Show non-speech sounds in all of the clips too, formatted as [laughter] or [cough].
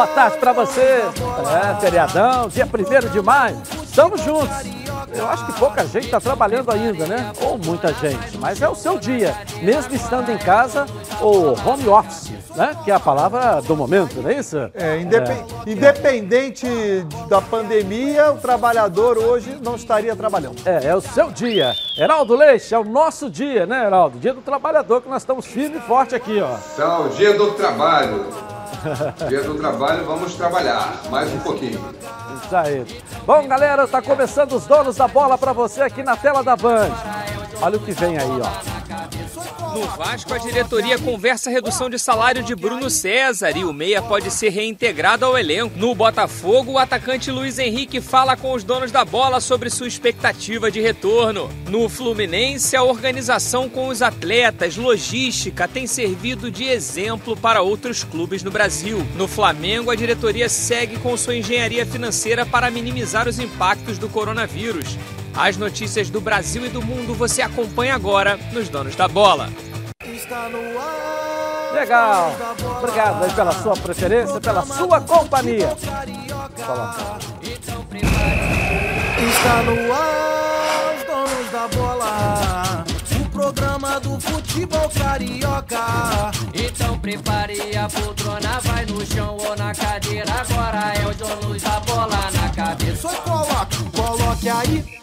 Boa tarde para você. É, feriadão, dia 1 de maio. Estamos juntos. Eu acho que pouca gente está trabalhando ainda, né? Ou muita gente. Mas é o seu dia, mesmo estando em casa ou home office, né? Que é a palavra do momento, não é isso? É, independ... é. independente da pandemia, o trabalhador hoje não estaria trabalhando. É, é o seu dia. Heraldo Leite, é o nosso dia, né, Heraldo? Dia do trabalhador, que nós estamos firme e forte aqui, ó. Então, dia do trabalho. [laughs] Dia do trabalho, vamos trabalhar mais um pouquinho. Isso aí. Bom, galera, tá começando os donos da bola para você aqui na tela da Band. Olha o que vem aí, ó. No Vasco, a diretoria conversa a redução de salário de Bruno César e o Meia pode ser reintegrado ao elenco. No Botafogo, o atacante Luiz Henrique fala com os donos da bola sobre sua expectativa de retorno. No Fluminense, a organização com os atletas, logística, tem servido de exemplo para outros clubes no Brasil. No Flamengo, a diretoria segue com sua engenharia financeira para minimizar os impactos do coronavírus. As notícias do Brasil e do mundo você acompanha agora nos Donos da Bola. Legal. Obrigado aí pela sua preferência, pela sua companhia. Está no ar, os donos da bola. O programa do futebol carioca. Então prepare a poltrona, vai no chão ou na cadeira. Agora é os donos da bola na cabeça. Só coloque, coloque aí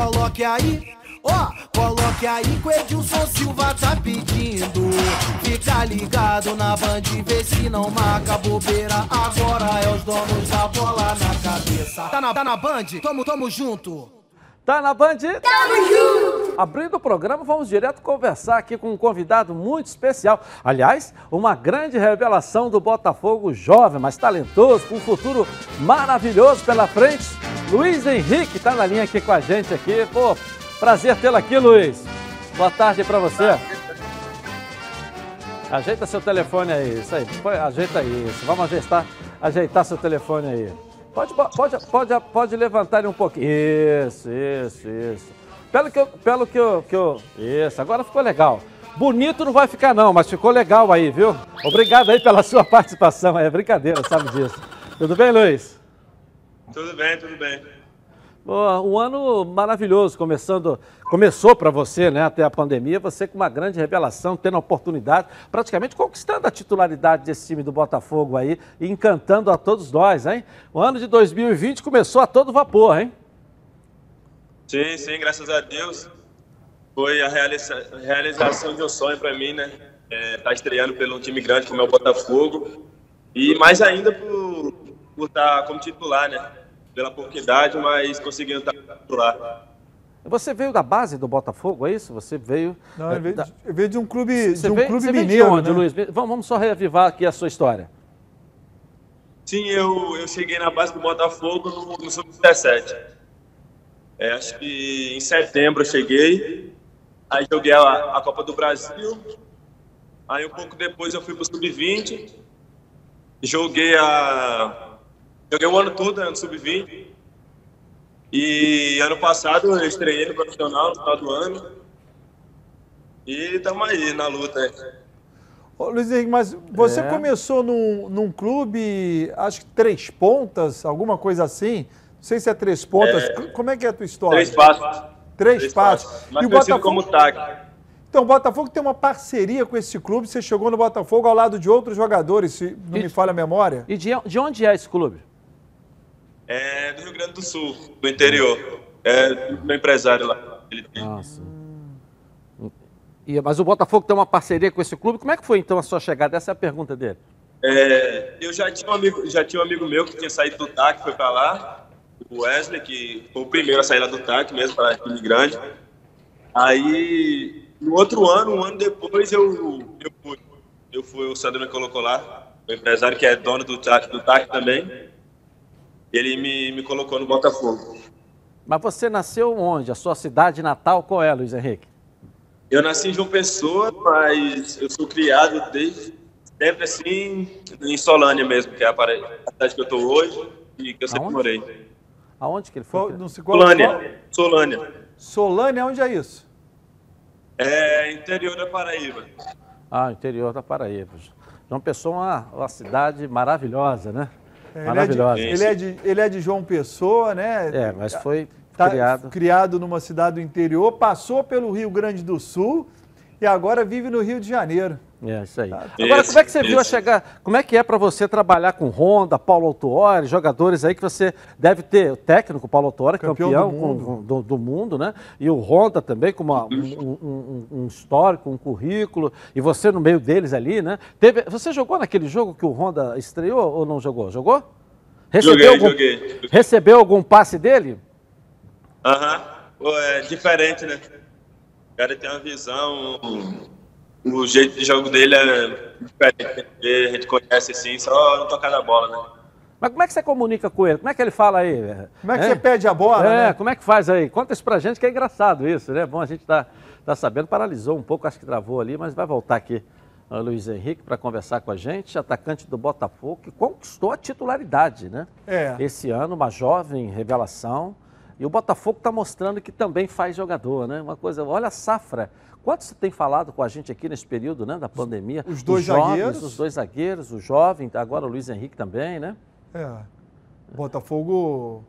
coloque aí, ó, oh, coloque aí que o Edilson Silva tá pedindo. Fica ligado na band, vê se não marca bobeira. Agora é os donos da bola na cabeça. Tá na, tá na band? Tamo, tamo junto. Tá na Band? Tamo junto! Abrindo o programa, vamos direto conversar aqui com um convidado muito especial. Aliás, uma grande revelação do Botafogo jovem, mas talentoso, com um futuro maravilhoso pela frente. Luiz Henrique está na linha aqui com a gente aqui. Pô, prazer tê-lo aqui, Luiz. Boa tarde para você. Ajeita seu telefone aí, isso aí. Ajeita isso. Vamos ajeitar, ajeitar seu telefone aí. Pode, pode, pode, pode levantar ele um pouquinho. Isso, isso, isso. Pelo que eu, pelo que eu, que eu... Isso, agora ficou legal. Bonito não vai ficar não, mas ficou legal aí, viu? Obrigado aí pela sua [laughs] participação. É brincadeira, sabe disso. Tudo bem, Luiz? Tudo bem, tudo bem. Boa, um ano maravilhoso, começando, começou para você, né, até a pandemia, você com uma grande revelação, tendo a oportunidade, praticamente conquistando a titularidade desse time do Botafogo aí e encantando a todos nós, hein? O ano de 2020 começou a todo vapor, hein? Sim, sim, graças a Deus. Foi a realiza realização de um sonho para mim, né? É, tá estreando pelo um time grande como é o Botafogo e mais ainda por, por estar tá como titular, né? Pela pouca idade, mas conseguindo estar lá. Você veio da base do Botafogo, é isso? Você veio. Não, eu veio, da... eu veio de um clube, você de um veio, clube você mineiro. de onde, né? Luiz? Vamos, vamos só reavivar aqui a sua história. Sim, eu, eu cheguei na base do Botafogo no, no Sub-17. É, acho que em setembro eu cheguei. Aí joguei a, a Copa do Brasil. Aí um pouco depois eu fui para o Sub-20. Joguei a Joguei o ano todo né, no Sub-20. E ano passado eu estreiei no profissional no final do ano. E estamos aí na luta. Ô, Luiz Henrique, mas você é. começou num, num clube, acho que três pontas, alguma coisa assim. Não sei se é três pontas. É, Como é que é a tua história? Três passos. Três, três passos. passos. Mas e o Botafogo como TAC. Então, o Botafogo tem uma parceria com esse clube. Você chegou no Botafogo ao lado de outros jogadores, se não e, me falha a memória. E de, de onde é esse clube? É do Rio Grande do Sul, do interior. É do meu empresário lá. Ele tem. Nossa. E, mas o Botafogo tem uma parceria com esse clube. Como é que foi então a sua chegada? Essa é a pergunta dele. É, eu já tinha, um amigo, já tinha um amigo meu que tinha saído do TAC, foi para lá, o Wesley, que foi o primeiro a sair lá do TAC mesmo, para time grande. Aí, no outro ano, um ano depois, eu, eu fui. Eu fui, o Sandro me colocou lá, o empresário que é dono do TAC, do TAC também ele me, me colocou no Botafogo. Mas você nasceu onde? A sua cidade natal qual é, Luiz Henrique? Eu nasci em João Pessoa, mas eu sou criado desde sempre assim em Solânia mesmo, que é a cidade que eu estou hoje e que eu sempre Aonde? morei. Aonde que ele foi? Não se Solânia. Solânia. Solânia, onde é isso? É interior da Paraíba. Ah, interior da Paraíba. João Pessoa é uma, uma cidade maravilhosa, né? É, maravilhosa. Ele é, de, ele, é de, ele é de João Pessoa, né? É, mas foi tá criado. Criado numa cidade do interior, passou pelo Rio Grande do Sul e agora vive no Rio de Janeiro. É, isso aí. Tá. Agora, como é que você viu a chegar? Como é que é para você trabalhar com Honda, Paulo Autuori, jogadores aí que você deve ter, o técnico Paulo Autuori, campeão, campeão do, mundo. Com, do, do, mundo, né? E o Honda também com uma, um, um, um, histórico, um currículo, e você no meio deles ali, né? Teve, você jogou naquele jogo que o Honda estreou ou não jogou? Jogou? Recebeu joguei, algum, joguei. Recebeu algum passe dele? Aham. Uhum. É diferente, né? O cara tem uma visão o jeito de jogo dele é diferente. A gente conhece assim, só não tocar na bola, né? Mas como é que você comunica com ele? Como é que ele fala aí? Como é que é? você pede a bola? É, né? como é que faz aí? Conta isso pra gente que é engraçado isso, né? Bom, a gente tá, tá sabendo, paralisou um pouco, acho que travou ali, mas vai voltar aqui o Luiz Henrique para conversar com a gente, atacante do Botafogo, que conquistou a titularidade, né? É. Esse ano, uma jovem revelação. E o Botafogo está mostrando que também faz jogador, né? Uma coisa, olha a safra Quanto você tem falado com a gente aqui nesse período né, da pandemia? Os dois os jovens, zagueiros. Os dois zagueiros, o jovem, agora o Luiz Henrique também, né? É. O Botafogo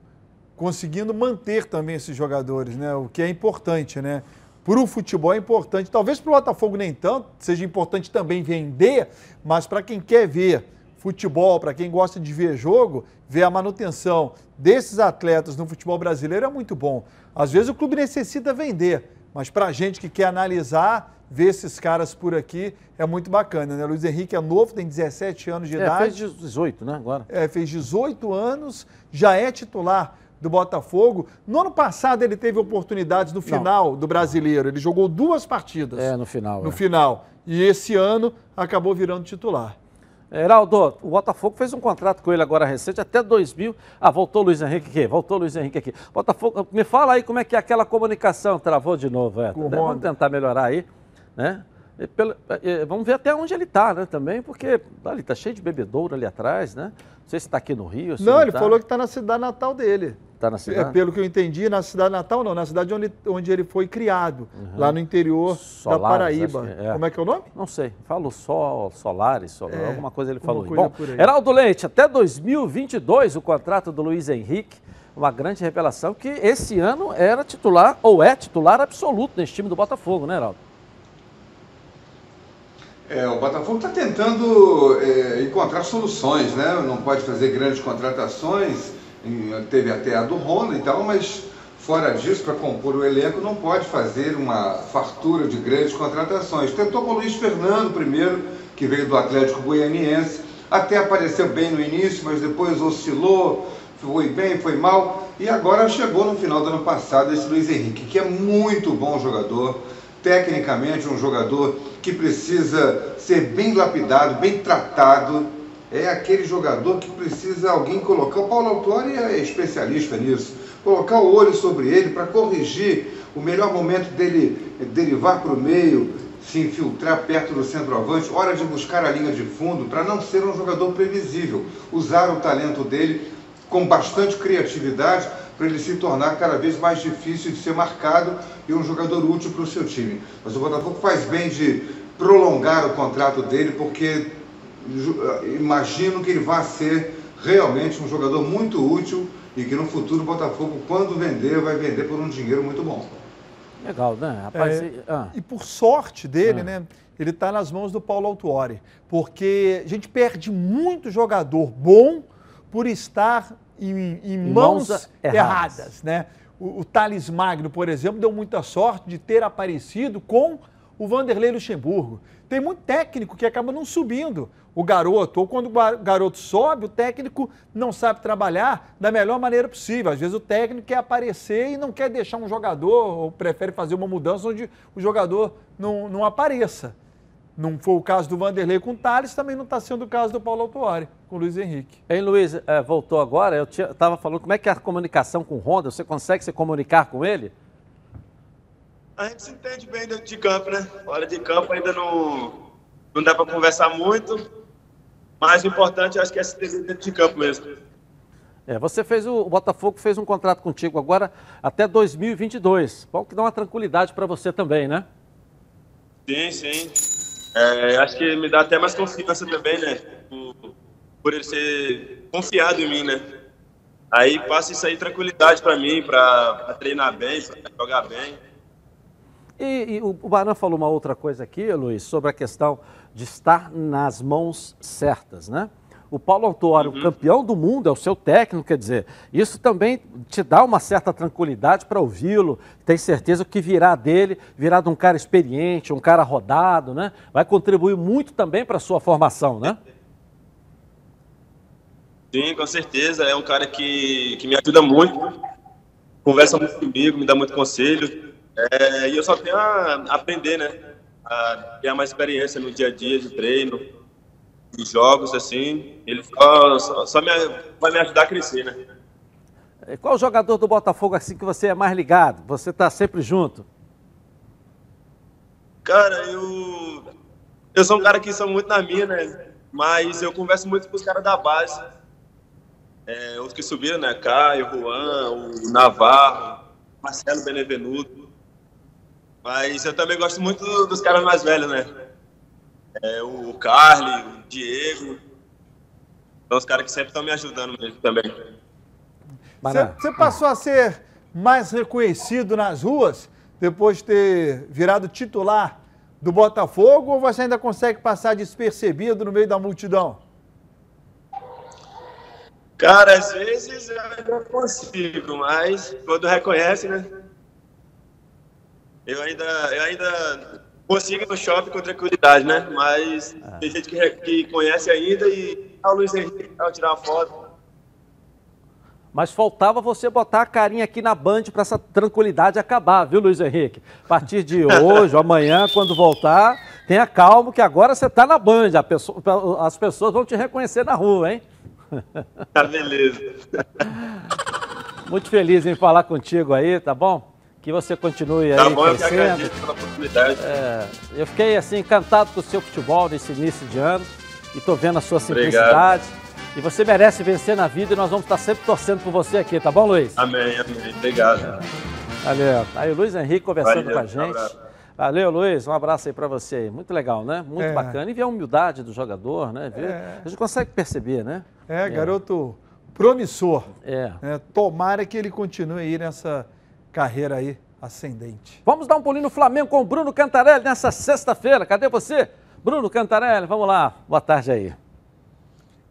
conseguindo manter também esses jogadores, né? O que é importante, né? Para o futebol é importante. Talvez para o Botafogo nem tanto, seja importante também vender, mas para quem quer ver futebol, para quem gosta de ver jogo, ver a manutenção desses atletas no futebol brasileiro é muito bom. Às vezes o clube necessita vender, mas para a gente que quer analisar, ver esses caras por aqui é muito bacana, né? Luiz Henrique é novo, tem 17 anos de é, idade. Fez 18, né? Agora. É, fez 18 anos, já é titular do Botafogo. No ano passado ele teve oportunidades no final Não. do brasileiro. Ele jogou duas partidas. É, no final. No é. final. E esse ano acabou virando titular. Heraldo, o Botafogo fez um contrato com ele agora recente, até 2000. Ah, voltou o Luiz Henrique aqui, voltou o Luiz Henrique aqui. Botafogo, me fala aí como é que é aquela comunicação, travou de novo, é. Vamos tentar melhorar aí, né? Pelo, vamos ver até onde ele está, né, também, porque ali está cheio de bebedouro ali atrás, né? Não sei se está aqui no Rio. não, não ele tá. falou que está na cidade natal dele. Está na cidade? É, pelo que eu entendi, na cidade natal não, na cidade onde, onde ele foi criado, uhum. lá no interior Solares, da Paraíba. É. Como é que é o nome? Não sei, falo Sol, Solares, Sol, é, alguma coisa ele falou. Bom, Heraldo Leite, até 2022 o contrato do Luiz Henrique, uma grande revelação que esse ano era titular, ou é titular absoluto nesse time do Botafogo, né, Heraldo? É, o Botafogo está tentando é, encontrar soluções, né? Não pode fazer grandes contratações, teve até a do Honda e tal, mas fora disso, para compor o elenco, não pode fazer uma fartura de grandes contratações. Tentou com o Luiz Fernando primeiro, que veio do Atlético Goianiense, até apareceu bem no início, mas depois oscilou, foi bem, foi mal, e agora chegou no final do ano passado esse Luiz Henrique, que é muito bom jogador, tecnicamente um jogador que precisa ser bem lapidado, bem tratado, é aquele jogador que precisa alguém colocar. O Paulo Autori é especialista nisso. Colocar o olho sobre ele para corrigir o melhor momento dele derivar para o meio, se infiltrar perto do centroavante, hora de buscar a linha de fundo, para não ser um jogador previsível. Usar o talento dele com bastante criatividade para ele se tornar cada vez mais difícil de ser marcado e um jogador útil para o seu time. Mas o Botafogo faz bem de prolongar o contrato dele, porque imagino que ele vai ser realmente um jogador muito útil e que no futuro o Botafogo, quando vender, vai vender por um dinheiro muito bom. Legal, né? Rapaz, é, e, ah. e, por sorte dele, ah. né? Ele está nas mãos do Paulo Autuori. Porque a gente perde muito jogador bom por estar em, em mãos, mãos erradas. erradas. né? O, o Thales Magno, por exemplo, deu muita sorte de ter aparecido com o Vanderlei Luxemburgo. Tem muito técnico que acaba não subindo o garoto, ou quando o garoto sobe, o técnico não sabe trabalhar da melhor maneira possível. Às vezes o técnico quer aparecer e não quer deixar um jogador, ou prefere fazer uma mudança onde o jogador não, não apareça. Não foi o caso do Vanderlei com o Thales, também não está sendo o caso do Paulo Autuari com o Luiz Henrique. Hein, Luiz, é, voltou agora, eu estava falando, como é que é a comunicação com o Honda? Você consegue se comunicar com ele? A gente se entende bem dentro de campo, né? Fora de campo ainda não, não dá para conversar muito, mas o importante acho que é se entender dentro de campo mesmo. É, você fez o, o, Botafogo fez um contrato contigo agora até 2022. Bom que dá uma tranquilidade para você também, né? Sim, sim. É, acho que me dá até mais confiança também, né? Por, por ele ser confiado em mim, né? Aí passa isso aí tranquilidade para mim, para treinar bem, para jogar bem. E, e o, o Baran falou uma outra coisa aqui, Luiz, sobre a questão de estar nas mãos certas, né? O Paulo Autuário, uhum. campeão do mundo, é o seu técnico, quer dizer, isso também te dá uma certa tranquilidade para ouvi-lo, tem certeza que virá dele, virá de um cara experiente, um cara rodado, né? Vai contribuir muito também para a sua formação, né? Sim, com certeza. É um cara que, que me ajuda muito, conversa muito comigo, me dá muito conselho. É, e eu só tenho a aprender, né? A ter mais experiência no dia a dia de treino, de jogos, assim. Ele só, só, só me, vai me ajudar a crescer, né? Qual jogador do Botafogo assim que você é mais ligado? Você está sempre junto? Cara, eu eu sou um cara que sou muito na minha, né? Mas eu converso muito com os caras da base. É, outros que subiram, né? Caio, Juan, o Navarro, Marcelo Benevenuto. Mas eu também gosto muito dos caras mais velhos, né? É, o Carly, o Diego. São os caras que sempre estão me ajudando mesmo também. Você passou a ser mais reconhecido nas ruas depois de ter virado titular do Botafogo ou você ainda consegue passar despercebido no meio da multidão? Cara, às vezes eu ainda consigo, mas quando reconhece, né? Eu ainda, eu ainda consigo ir no shopping com tranquilidade, né? Mas ah. tem gente que, que conhece ainda e ah, o Luiz Henrique ao tirar uma foto. Mas faltava você botar a carinha aqui na Band para essa tranquilidade acabar, viu, Luiz Henrique? A partir de [laughs] hoje, amanhã, quando voltar, tenha calma que agora você está na Band. Pessoa, as pessoas vão te reconhecer na rua, hein? Tá beleza. [laughs] Muito feliz em falar contigo aí, tá bom? Que você continue tá aí bom, crescendo. Eu que pela oportunidade. É, eu fiquei assim encantado com o seu futebol nesse início de ano e tô vendo a sua simplicidade. Obrigado. E você merece vencer na vida e nós vamos estar sempre torcendo por você aqui, tá bom, Luiz? Amém, amém. Obrigado. É. Valeu. Aí o Luiz Henrique conversando Valeu, com a gente. Um Valeu, Luiz. Um abraço aí para você aí. Muito legal, né? Muito é. bacana. E ver a humildade do jogador, né? Ver, é. A gente consegue perceber, né? É, garoto promissor. É. é. Tomara que ele continue aí nessa carreira aí ascendente. Vamos dar um pulinho no Flamengo com o Bruno Cantarelli nessa sexta-feira. Cadê você? Bruno Cantarelli, vamos lá. Boa tarde aí.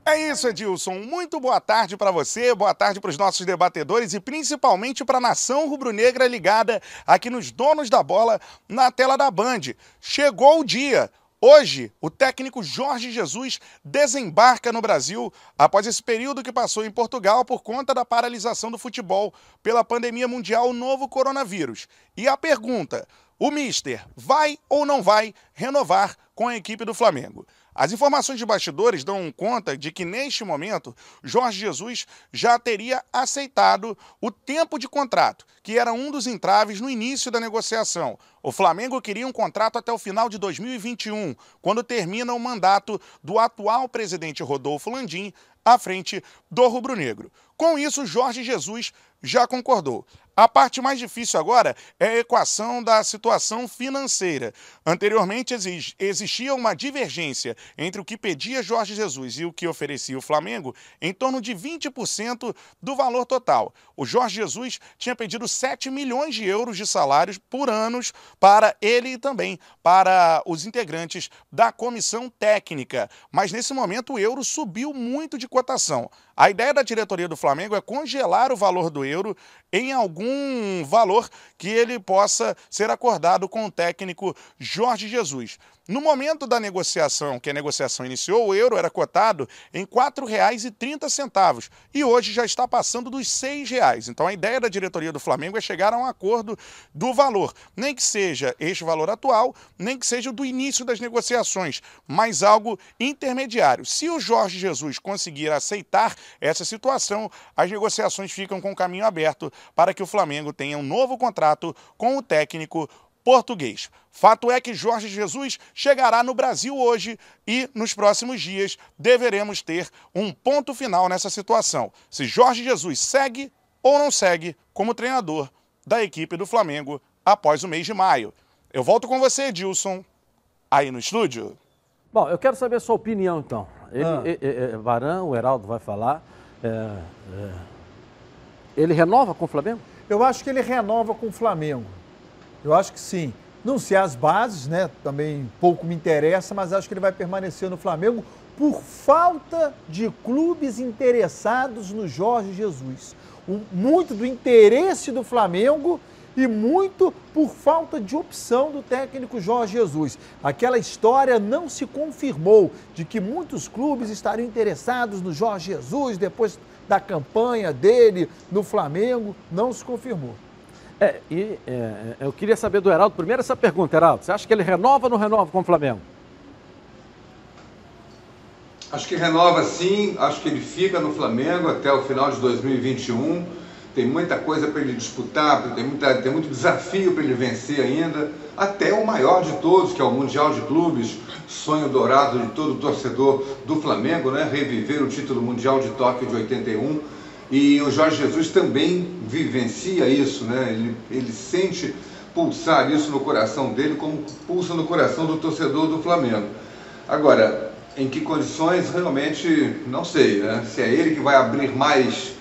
É isso, Edilson. Muito boa tarde para você, boa tarde para os nossos debatedores e principalmente para a nação rubro-negra ligada aqui nos donos da bola na tela da Band. Chegou o dia. Hoje, o técnico Jorge Jesus desembarca no Brasil após esse período que passou em Portugal por conta da paralisação do futebol pela pandemia mundial novo coronavírus. E a pergunta: o Mister vai ou não vai renovar com a equipe do Flamengo? As informações de bastidores dão conta de que, neste momento, Jorge Jesus já teria aceitado o tempo de contrato, que era um dos entraves no início da negociação. O Flamengo queria um contrato até o final de 2021, quando termina o mandato do atual presidente Rodolfo Landim à frente do Rubro Negro. Com isso, Jorge Jesus já concordou. A parte mais difícil agora é a equação da situação financeira. Anteriormente existia uma divergência entre o que pedia Jorge Jesus e o que oferecia o Flamengo em torno de 20% do valor total. O Jorge Jesus tinha pedido 7 milhões de euros de salários por anos para ele e também para os integrantes da comissão técnica. Mas nesse momento o euro subiu muito de cotação. A ideia da diretoria do Flamengo é congelar o valor do euro em algum valor que ele possa ser acordado com o técnico Jorge Jesus. No momento da negociação, que a negociação iniciou, o euro era cotado em R$ 4,30 e hoje já está passando dos R$ reais. Então a ideia da diretoria do Flamengo é chegar a um acordo do valor, nem que seja este valor atual, nem que seja do início das negociações, mas algo intermediário. Se o Jorge Jesus conseguir aceitar essa situação, as negociações ficam com o caminho aberto para que o Flamengo tenha um novo contrato com o técnico português. Fato é que Jorge Jesus chegará no Brasil hoje e nos próximos dias deveremos ter um ponto final nessa situação. Se Jorge Jesus segue ou não segue como treinador da equipe do Flamengo após o mês de maio. Eu volto com você, Edilson. aí no estúdio. Bom, eu quero saber a sua opinião então. Ele, ah. e, e, Varão, o Heraldo vai falar. É, é, ele renova com o Flamengo? Eu acho que ele renova com o Flamengo. Eu acho que sim. Não sei as bases, né? Também pouco me interessa, mas acho que ele vai permanecer no Flamengo por falta de clubes interessados no Jorge Jesus. muito do interesse do Flamengo e muito por falta de opção do técnico Jorge Jesus. Aquela história não se confirmou de que muitos clubes estariam interessados no Jorge Jesus depois da campanha dele no Flamengo, não se confirmou. É, e é, eu queria saber do Heraldo, primeiro essa pergunta, Heraldo, você acha que ele renova ou não renova com o Flamengo? Acho que renova sim, acho que ele fica no Flamengo até o final de 2021. Tem muita coisa para ele disputar, tem, muita, tem muito desafio para ele vencer ainda, até o maior de todos, que é o Mundial de Clubes, sonho dourado de todo torcedor do Flamengo, né? reviver o título mundial de Tóquio de 81 e o Jorge Jesus também vivencia isso, né? ele, ele sente pulsar isso no coração dele, como pulsa no coração do torcedor do Flamengo. Agora, em que condições, realmente não sei, né? Se é ele que vai abrir mais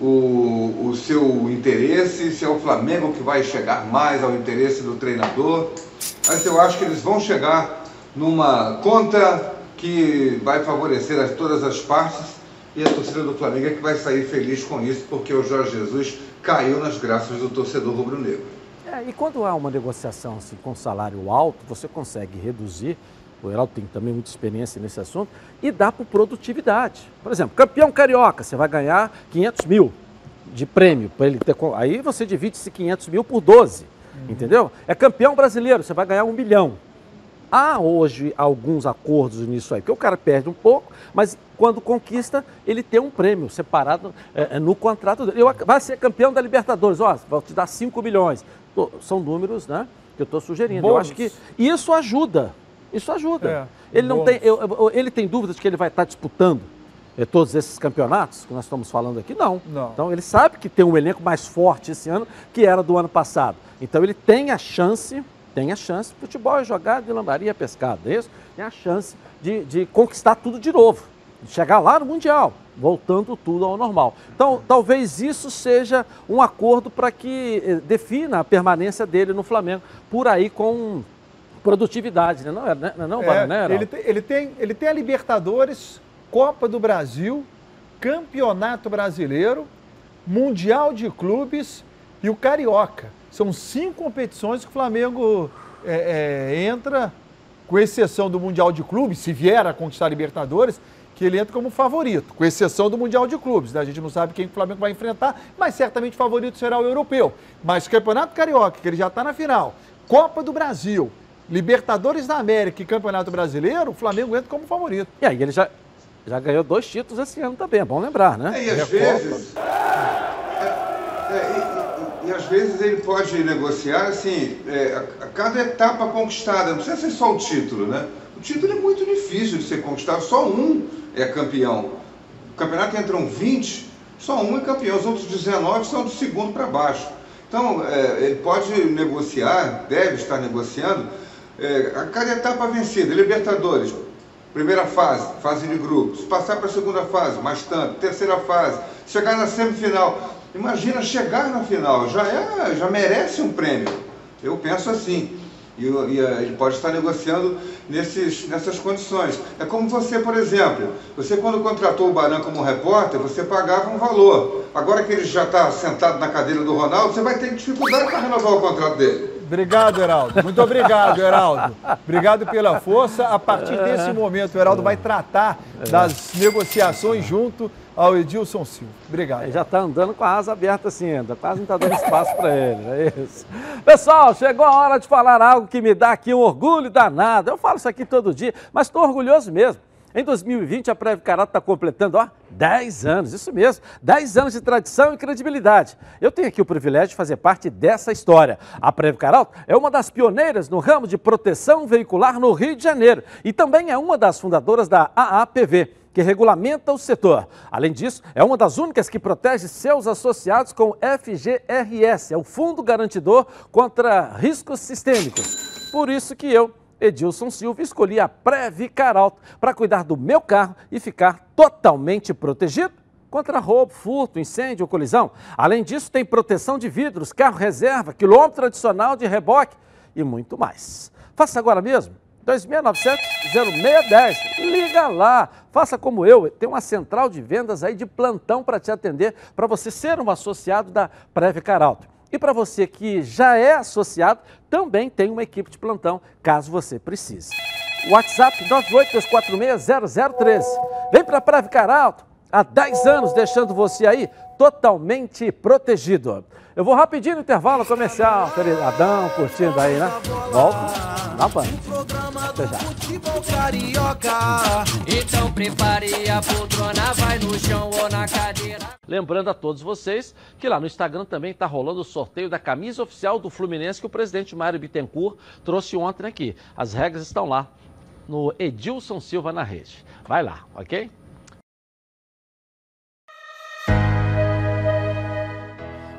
o, o seu interesse, se é o Flamengo que vai chegar mais ao interesse do treinador. Mas eu acho que eles vão chegar numa conta que vai favorecer a todas as partes e a torcida do Flamengo é que vai sair feliz com isso, porque o Jorge Jesus caiu nas graças do torcedor rubro-negro. É, e quando há uma negociação assim, com salário alto, você consegue reduzir, o Heraldo tem também muita experiência nesse assunto, e dá por produtividade. Por exemplo, campeão carioca, você vai ganhar 500 mil de prêmio. para ele ter, aí você divide esse 500 mil por 12, uhum. entendeu? É campeão brasileiro, você vai ganhar um milhão. Há hoje alguns acordos nisso aí, porque o cara perde um pouco, mas quando conquista, ele tem um prêmio separado é, é no contrato dele. Eu, vai ser campeão da Libertadores, ó, vou te dar 5 milhões. São números né, que eu estou sugerindo. Bônus. Eu acho que isso ajuda. Isso ajuda. É, ele, não tem, eu, ele tem dúvidas de que ele vai estar disputando é, todos esses campeonatos que nós estamos falando aqui? Não. não. Então ele sabe que tem um elenco mais forte esse ano que era do ano passado. Então ele tem a chance tem a chance, futebol é jogar de lambaria pescado, é isso? Tem a chance de, de conquistar tudo de novo, de chegar lá no Mundial, voltando tudo ao normal. Então, talvez isso seja um acordo para que eh, defina a permanência dele no Flamengo, por aí com produtividade, né? não é, né? não, é, né, ele, tem, ele, tem, ele tem a Libertadores, Copa do Brasil, Campeonato Brasileiro, Mundial de Clubes e o Carioca. São cinco competições que o Flamengo é, é, entra, com exceção do Mundial de Clubes, se vier a conquistar a Libertadores, que ele entra como favorito, com exceção do Mundial de Clubes. Né? A gente não sabe quem o Flamengo vai enfrentar, mas certamente o favorito será o europeu. Mas Campeonato Carioca, que ele já está na final, Copa do Brasil, Libertadores da América e Campeonato Brasileiro, o Flamengo entra como favorito. E aí ele já, já ganhou dois títulos esse ano também, é bom lembrar, né? É, e às vezes. É, é, e às vezes ele pode negociar assim, é, a, cada etapa conquistada, não precisa ser só o título, né? O título é muito difícil de ser conquistado, só um é campeão. O campeonato entram 20, só um é campeão, os outros 19 são do segundo para baixo. Então, é, ele pode negociar, deve estar negociando, é, a cada etapa vencida, Libertadores, primeira fase, fase de grupos, passar para a segunda fase, mais tanto, terceira fase, chegar na semifinal. Imagina chegar na final, já, é, já merece um prêmio. Eu penso assim. E, e eh, ele pode estar negociando nesses, nessas condições. É como você, por exemplo, você quando contratou o Baran como repórter, você pagava um valor. Agora que ele já está sentado na cadeira do Ronaldo, você vai ter dificuldade para renovar o contrato dele. Obrigado, Heraldo. Muito obrigado, Heraldo. Obrigado pela força. A partir desse momento, o Heraldo vai tratar das negociações junto ao Edilson Silva. Obrigado. Ele já está andando com a asa aberta assim ainda, quase não está dando espaço para ele, é isso. Pessoal, chegou a hora de falar algo que me dá aqui um orgulho danado. Eu falo isso aqui todo dia, mas estou orgulhoso mesmo. Em 2020, a Preve Carato está completando, ó, 10 anos, isso mesmo, 10 anos de tradição e credibilidade. Eu tenho aqui o privilégio de fazer parte dessa história. A Preve Carato é uma das pioneiras no ramo de proteção veicular no Rio de Janeiro e também é uma das fundadoras da AAPV que regulamenta o setor. Além disso, é uma das únicas que protege seus associados com o FGRS, é o Fundo Garantidor contra Riscos Sistêmicos. Por isso que eu Edilson Silva, escolhi a Previcar Alto para cuidar do meu carro e ficar totalmente protegido contra roubo, furto, incêndio ou colisão. Além disso, tem proteção de vidros, carro reserva, quilômetro adicional de reboque e muito mais. Faça agora mesmo. 2697-0610. Liga lá. Faça como eu. Tem uma central de vendas aí de plantão para te atender, para você ser um associado da Previcar Alto. E para você que já é associado, também tem uma equipe de plantão, caso você precise. WhatsApp 982460013. Vem para a Previcar Alto há 10 anos, deixando você aí totalmente protegido. Eu vou rapidinho no intervalo comercial, feriadão, curtindo aí, né? Volto na Band. Até já. Então prepare a poltrona, vai no chão ou na cadeira. Lembrando a todos vocês que lá no Instagram também está rolando o sorteio da camisa oficial do Fluminense que o presidente Mário Bittencourt trouxe ontem aqui. As regras estão lá no Edilson Silva na rede. Vai lá, ok?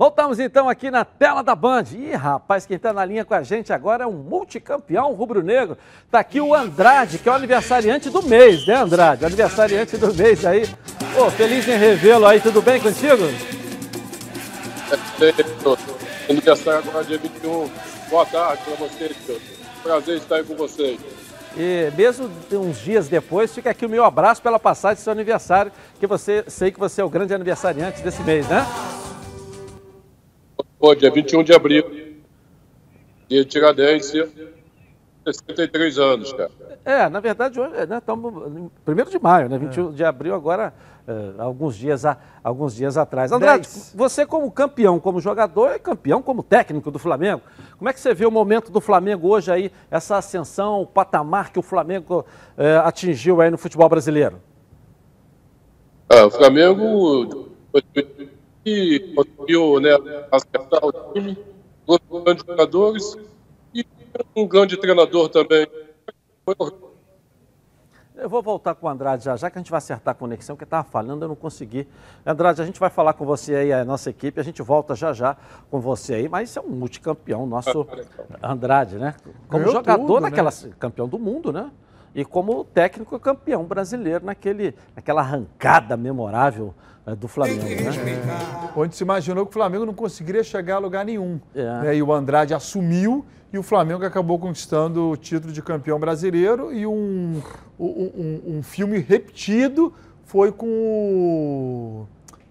Voltamos então aqui na tela da Band. Ih, rapaz, quem está na linha com a gente agora é um multicampeão rubro-negro. Está aqui o Andrade, que é o aniversariante do mês, né, Andrade? O aniversariante do mês aí. Pô, feliz em revê-lo aí, tudo bem contigo? É, aniversário agora dia 21. Boa tarde para vocês, Prazer estar aí com vocês. E mesmo uns dias depois, fica aqui o meu abraço pela passagem do seu aniversário, que você sei que você é o grande aniversariante desse mês, né? Pô, dia 21 de abril. Dia de Tiradentes, 63 anos, cara. É, na verdade, hoje, né, estamos 1 de maio, né? 21 é. de abril agora, é, alguns, dias a, alguns dias atrás. Andrade, você como campeão, como jogador, é campeão como técnico do Flamengo. Como é que você vê o momento do Flamengo hoje aí, essa ascensão, o patamar que o Flamengo é, atingiu aí no futebol brasileiro? É, o Flamengo e conseguiu né, acertar o time, grandes jogadores e um grande treinador também. Eu vou voltar com o Andrade já, já que a gente vai acertar a conexão, que estava falhando, eu não consegui. Andrade, a gente vai falar com você aí, a nossa equipe, a gente volta já já com você aí, mas é um multicampeão, nosso Andrade, né? Como Ganhou jogador tudo, naquela, né? campeão do mundo, né? E como técnico campeão brasileiro naquele, naquela arrancada memorável é, do Flamengo. Né? Onde se imaginou que o Flamengo não conseguiria chegar a lugar nenhum. É. Né? E o Andrade assumiu e o Flamengo acabou conquistando o título de campeão brasileiro e um, um, um, um filme repetido foi com o...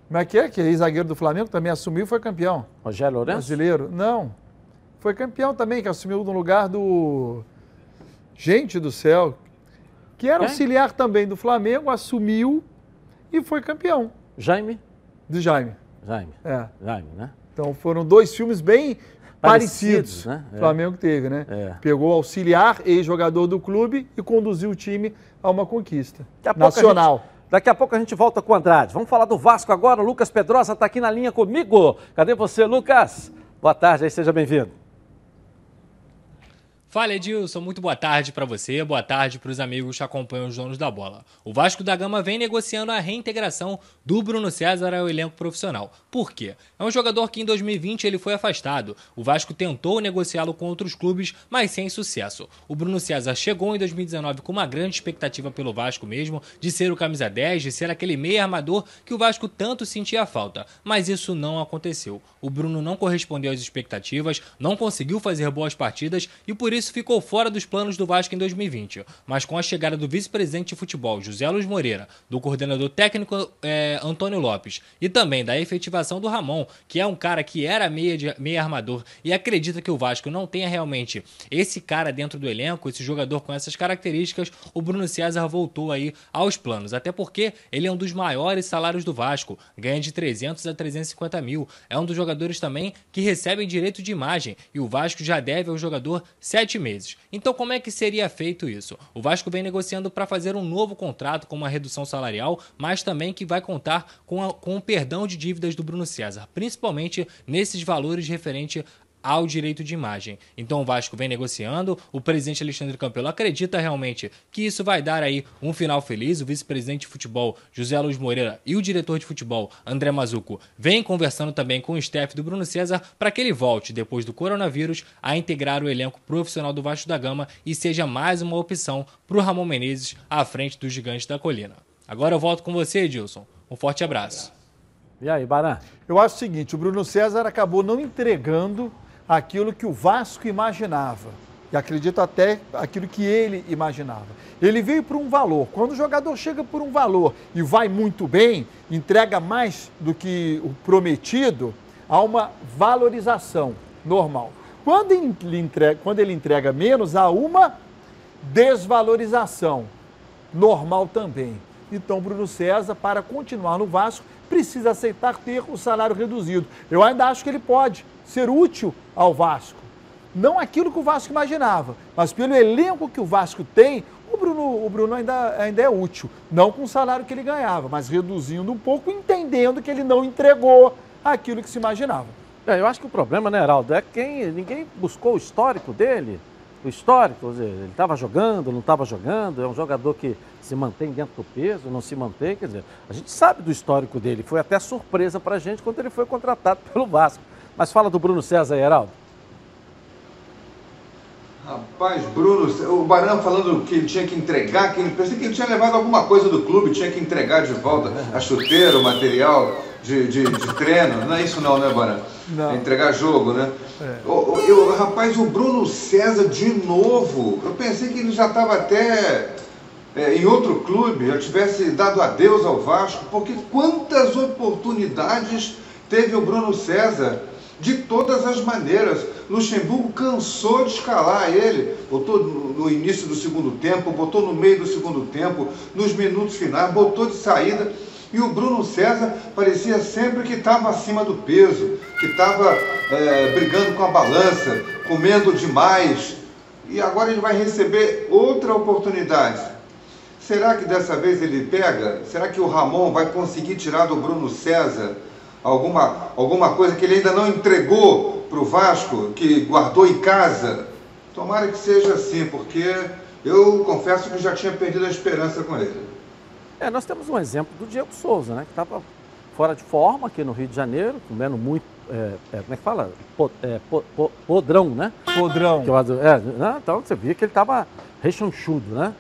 Como é que é? Que é zagueiro do Flamengo também assumiu e foi campeão. Rogério Lourenço? Brasileiro. Não. Foi campeão também, que assumiu no lugar do... Gente do céu. Que era auxiliar também do Flamengo, assumiu e foi campeão. Jaime? Do Jaime. Jaime. É. Jaime, né? Então foram dois filmes bem parecidos, parecidos né? o Flamengo teve, né? É. Pegou auxiliar, ex-jogador do clube e conduziu o time a uma conquista nacional. A gente, daqui a pouco a gente volta com o Andrade. Vamos falar do Vasco agora. O Lucas Pedrosa está aqui na linha comigo. Cadê você, Lucas? Boa tarde aí, seja bem-vindo. Fala Edilson, muito boa tarde para você, boa tarde para os amigos que acompanham os donos da bola. O Vasco da Gama vem negociando a reintegração do Bruno César ao elenco profissional. Por quê? É um jogador que em 2020 ele foi afastado. O Vasco tentou negociá-lo com outros clubes, mas sem sucesso. O Bruno César chegou em 2019 com uma grande expectativa pelo Vasco mesmo, de ser o camisa 10, de ser aquele meio armador que o Vasco tanto sentia falta. Mas isso não aconteceu. O Bruno não correspondeu às expectativas, não conseguiu fazer boas partidas e por isso isso ficou fora dos planos do Vasco em 2020, mas com a chegada do vice-presidente de futebol José Luiz Moreira, do coordenador técnico é, Antônio Lopes e também da efetivação do Ramon, que é um cara que era meia, de, meia armador e acredita que o Vasco não tenha realmente esse cara dentro do elenco, esse jogador com essas características, o Bruno César voltou aí aos planos, até porque ele é um dos maiores salários do Vasco, ganha de 300 a 350 mil, é um dos jogadores também que recebem direito de imagem e o Vasco já deve ao jogador 7 sete meses. Então, como é que seria feito isso? O Vasco vem negociando para fazer um novo contrato com uma redução salarial, mas também que vai contar com, a, com o perdão de dívidas do Bruno César, principalmente nesses valores referente ao direito de imagem. Então o Vasco vem negociando, o presidente Alexandre Campelo acredita realmente que isso vai dar aí um final feliz. O vice-presidente de futebol José Luiz Moreira e o diretor de futebol André Mazuco vêm conversando também com o staff do Bruno César para que ele volte depois do coronavírus a integrar o elenco profissional do Vasco da Gama e seja mais uma opção para o Ramon Menezes à frente dos gigantes da colina. Agora eu volto com você, Edilson. Um forte abraço. E aí, Barã? Eu acho o seguinte, o Bruno César acabou não entregando aquilo que o Vasco imaginava. E acredito até aquilo que ele imaginava. Ele veio por um valor. Quando o jogador chega por um valor e vai muito bem, entrega mais do que o prometido, há uma valorização normal. Quando ele entrega, quando ele entrega menos, há uma desvalorização normal também. Então, Bruno César, para continuar no Vasco, precisa aceitar ter o salário reduzido. Eu ainda acho que ele pode ser útil ao Vasco. Não aquilo que o Vasco imaginava, mas pelo elenco que o Vasco tem, o Bruno, o Bruno ainda, ainda é útil. Não com o salário que ele ganhava, mas reduzindo um pouco, entendendo que ele não entregou aquilo que se imaginava. É, eu acho que o problema, né, Heraldo, é quem ninguém buscou o histórico dele. O histórico, dizer, ele estava jogando, não estava jogando, é um jogador que se mantém dentro do peso, não se mantém, quer dizer, a gente sabe do histórico dele, foi até surpresa para a gente quando ele foi contratado [laughs] pelo Vasco. Mas fala do Bruno César aí, Heraldo. Rapaz, Bruno, o Barão falando que ele tinha que entregar, que ele pensei que ele tinha levado alguma coisa do clube, tinha que entregar de volta [laughs] a chuteira, o material de, de, de treino. Não é isso não, né, Barão? Não. É entregar jogo, né? É. Eu, eu, rapaz, o Bruno César de novo. Eu pensei que ele já estava até é, em outro clube, já tivesse dado adeus ao Vasco, porque quantas oportunidades teve o Bruno César de todas as maneiras. Luxemburgo cansou de escalar ele, botou no início do segundo tempo, botou no meio do segundo tempo, nos minutos finais, botou de saída. E o Bruno César parecia sempre que estava acima do peso, que estava é, brigando com a balança, comendo demais. E agora ele vai receber outra oportunidade. Será que dessa vez ele pega? Será que o Ramon vai conseguir tirar do Bruno César alguma, alguma coisa que ele ainda não entregou para o Vasco, que guardou em casa. Tomara que seja assim, porque eu confesso que já tinha perdido a esperança com ele. É, nós temos um exemplo do Diego Souza, né, que estava fora de forma aqui no Rio de Janeiro, comendo muito, é, é, como é que fala? Po, é, po, po, podrão, né? Podrão. Que, é, né? Então você via que ele estava rechonchudo, né?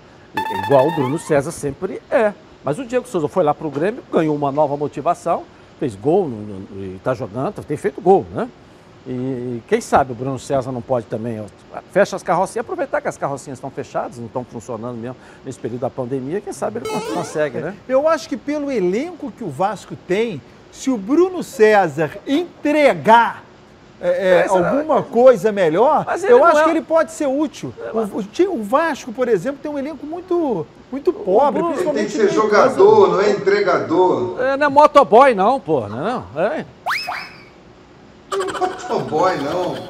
Igual o Bruno César sempre é. Mas o Diego Souza foi lá para o Grêmio, ganhou uma nova motivação, fez gol e está jogando, tem feito gol, né? E quem sabe o Bruno César não pode também, fecha as carrocinhas, aproveitar que as carrocinhas estão fechadas, não estão funcionando mesmo nesse período da pandemia, quem sabe ele consegue, né? Eu acho que pelo elenco que o Vasco tem, se o Bruno César entregar é, é, alguma coisa melhor, eu acho é... que ele pode ser útil. O, o, o, Vasco, por exemplo, tem um elenco muito, muito pobre. Bruno, ele tem que ser jogador, não é entregador. É, não é motoboy, não, pô. Não, é. [laughs] motoboy, não.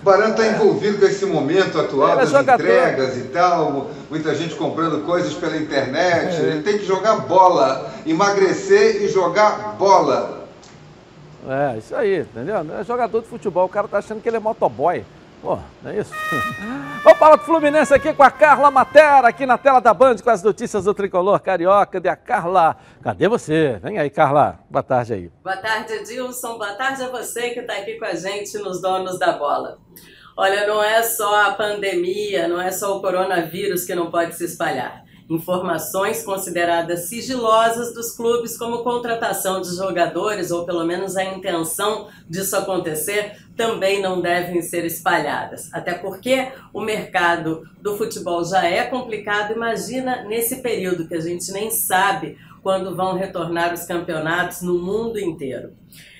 O Barão está envolvido com esse momento atual das entregas e tal, muita gente comprando coisas pela internet. É. Ele tem que jogar bola, emagrecer e jogar bola. É, isso aí, entendeu? É jogador de futebol, o cara tá achando que ele é motoboy. Pô, não é isso? [laughs] Vamos falar do Fluminense aqui com a Carla Matera, aqui na tela da Band, com as notícias do Tricolor Carioca, de a Carla. Cadê você? Vem aí, Carla. Boa tarde aí. Boa tarde, Edilson. Boa tarde a você que está aqui com a gente nos Donos da Bola. Olha, não é só a pandemia, não é só o coronavírus que não pode se espalhar informações consideradas sigilosas dos clubes, como contratação de jogadores, ou pelo menos a intenção disso acontecer, também não devem ser espalhadas. Até porque o mercado do futebol já é complicado. Imagina nesse período que a gente nem sabe quando vão retornar os campeonatos no mundo inteiro.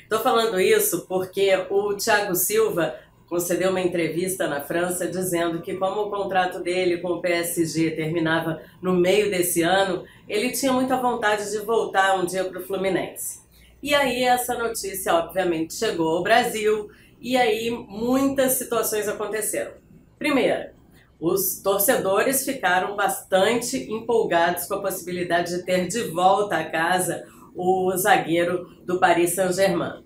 Estou falando isso porque o Thiago Silva concedeu uma entrevista na França dizendo que como o contrato dele com o PSG terminava no meio desse ano, ele tinha muita vontade de voltar um dia para o Fluminense. E aí essa notícia obviamente chegou ao Brasil e aí muitas situações aconteceram. Primeira, os torcedores ficaram bastante empolgados com a possibilidade de ter de volta a casa o zagueiro do Paris Saint-Germain.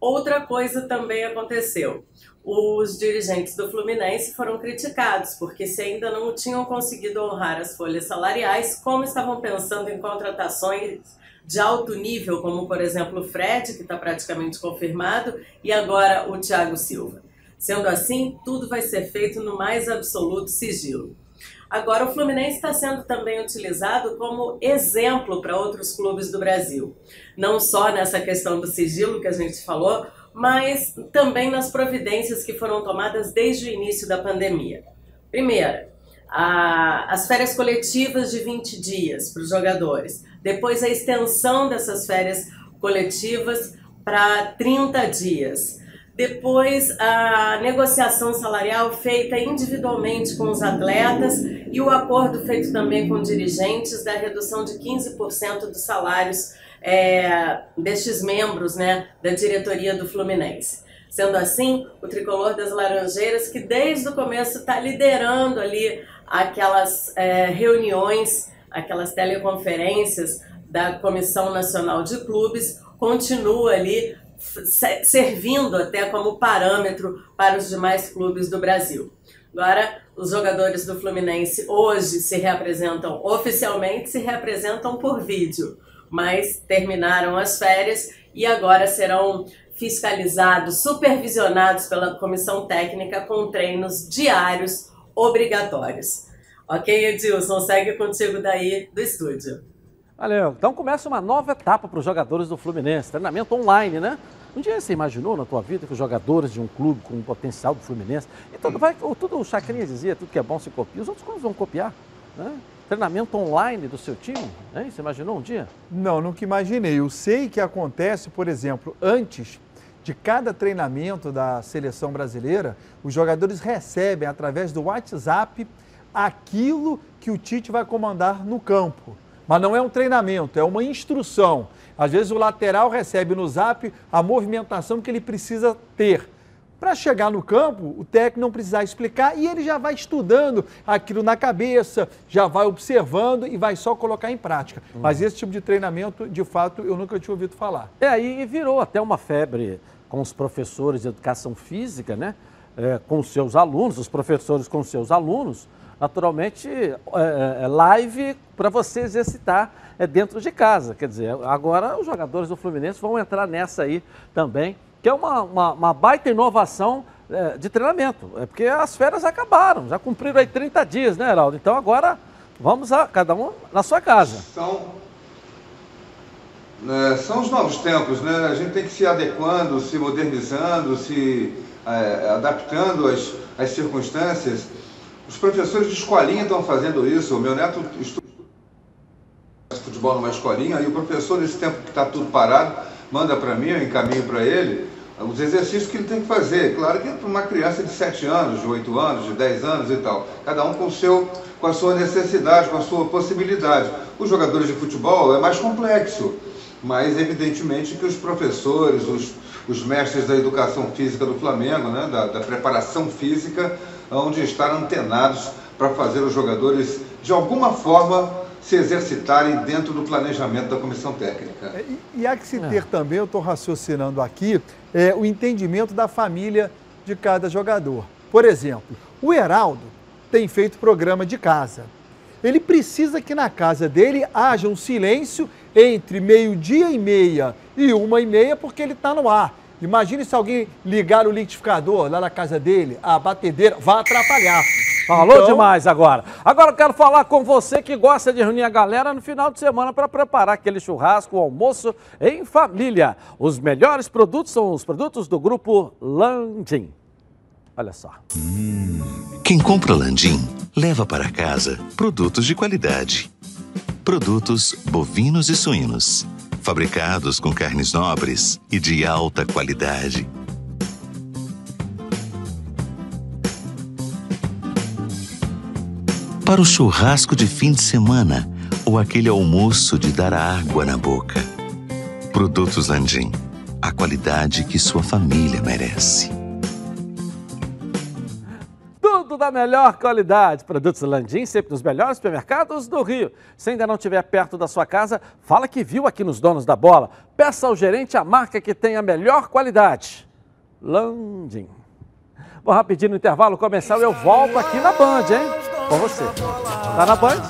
Outra coisa também aconteceu os dirigentes do Fluminense foram criticados, porque se ainda não tinham conseguido honrar as folhas salariais, como estavam pensando em contratações de alto nível, como por exemplo o Fred, que está praticamente confirmado, e agora o Thiago Silva. Sendo assim, tudo vai ser feito no mais absoluto sigilo. Agora, o Fluminense está sendo também utilizado como exemplo para outros clubes do Brasil. Não só nessa questão do sigilo que a gente falou, mas também nas providências que foram tomadas desde o início da pandemia. Primeira, a, as férias coletivas de 20 dias para os jogadores. Depois, a extensão dessas férias coletivas para 30 dias. Depois, a negociação salarial feita individualmente com os atletas e o acordo feito também com dirigentes da redução de 15% dos salários é, destes membros né, da diretoria do Fluminense. Sendo assim, o tricolor das Laranjeiras, que desde o começo está liderando ali aquelas é, reuniões, aquelas teleconferências da Comissão Nacional de Clubes, continua ali servindo até como parâmetro para os demais clubes do Brasil. Agora, os jogadores do Fluminense hoje se reapresentam oficialmente, se reapresentam por vídeo mas terminaram as férias e agora serão fiscalizados, supervisionados pela comissão técnica com treinos diários obrigatórios. Ok, Edilson, segue contigo daí do estúdio. Valeu. Então começa uma nova etapa para os jogadores do Fluminense, treinamento online, né? Um dia você imaginou na tua vida que os jogadores de um clube com o potencial do Fluminense, então vai, tudo o Chacrinha dizia, tudo que é bom se copia, os outros clubes vão copiar, né? Treinamento online do seu time? Hein? Você imaginou um dia? Não, nunca imaginei. Eu sei que acontece, por exemplo, antes de cada treinamento da seleção brasileira, os jogadores recebem através do WhatsApp aquilo que o Tite vai comandar no campo. Mas não é um treinamento, é uma instrução. Às vezes o lateral recebe no zap a movimentação que ele precisa ter para chegar no campo, o técnico não precisar explicar e ele já vai estudando aquilo na cabeça, já vai observando e vai só colocar em prática. Uhum. Mas esse tipo de treinamento, de fato, eu nunca tinha ouvido falar. É, aí virou até uma febre com os professores de educação física, né? É, com seus alunos, os professores com seus alunos, naturalmente, é, é, é live para você exercitar é dentro de casa. Quer dizer, agora os jogadores do Fluminense vão entrar nessa aí também que é uma, uma, uma baita inovação é, de treinamento. É porque as férias acabaram, já cumpriram aí 30 dias, né, Heraldo? Então agora vamos a cada um na sua casa. São, é, são os novos tempos, né? A gente tem que se adequando, se modernizando, se é, adaptando às, às circunstâncias. Os professores de escolinha estão fazendo isso. O meu neto estuda futebol numa escolinha e o professor, nesse tempo que está tudo parado, manda para mim, eu encaminho para ele os exercícios que ele tem que fazer. Claro que é para uma criança de 7 anos, de 8 anos, de 10 anos e tal. Cada um com, seu, com a sua necessidade, com a sua possibilidade. Os jogadores de futebol é mais complexo, mas evidentemente que os professores, os, os mestres da educação física do Flamengo, né, da, da preparação física, onde estar antenados para fazer os jogadores, de alguma forma, se exercitarem dentro do planejamento da comissão técnica. É, e, e há que se ter também, eu estou raciocinando aqui, é, o entendimento da família de cada jogador. Por exemplo, o Heraldo tem feito programa de casa. Ele precisa que na casa dele haja um silêncio entre meio-dia e meia e uma e meia, porque ele está no ar. Imagine se alguém ligar o liquidificador lá na casa dele, a batedeira, vai atrapalhar. Falou então... demais agora. Agora eu quero falar com você que gosta de reunir a galera no final de semana para preparar aquele churrasco, o almoço em família. Os melhores produtos são os produtos do grupo Landim. Olha só. Hum, quem compra Landim leva para casa produtos de qualidade. Produtos bovinos e suínos fabricados com carnes nobres e de alta qualidade. Para o churrasco de fim de semana ou aquele almoço de dar água na boca. Produtos Landim, a qualidade que sua família merece da melhor qualidade. Produtos Landim, sempre nos melhores supermercados do Rio. Se ainda não estiver perto da sua casa, fala que viu aqui nos Donos da Bola. Peça ao gerente a marca que tem a melhor qualidade. Landim. Vou rapidinho no intervalo comercial eu volto aqui na Band, hein? Com você. Tá na Band?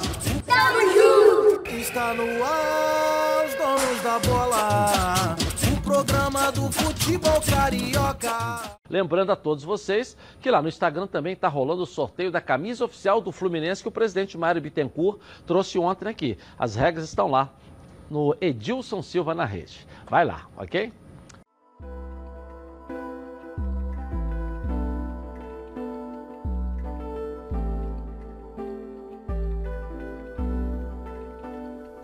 Tamo junto! Está no ar, os donos da bola. O programa do futebol carioca. Lembrando a todos vocês que lá no Instagram também está rolando o sorteio da camisa oficial do Fluminense que o presidente Mário Bittencourt trouxe ontem aqui. As regras estão lá no Edilson Silva na rede. Vai lá, ok?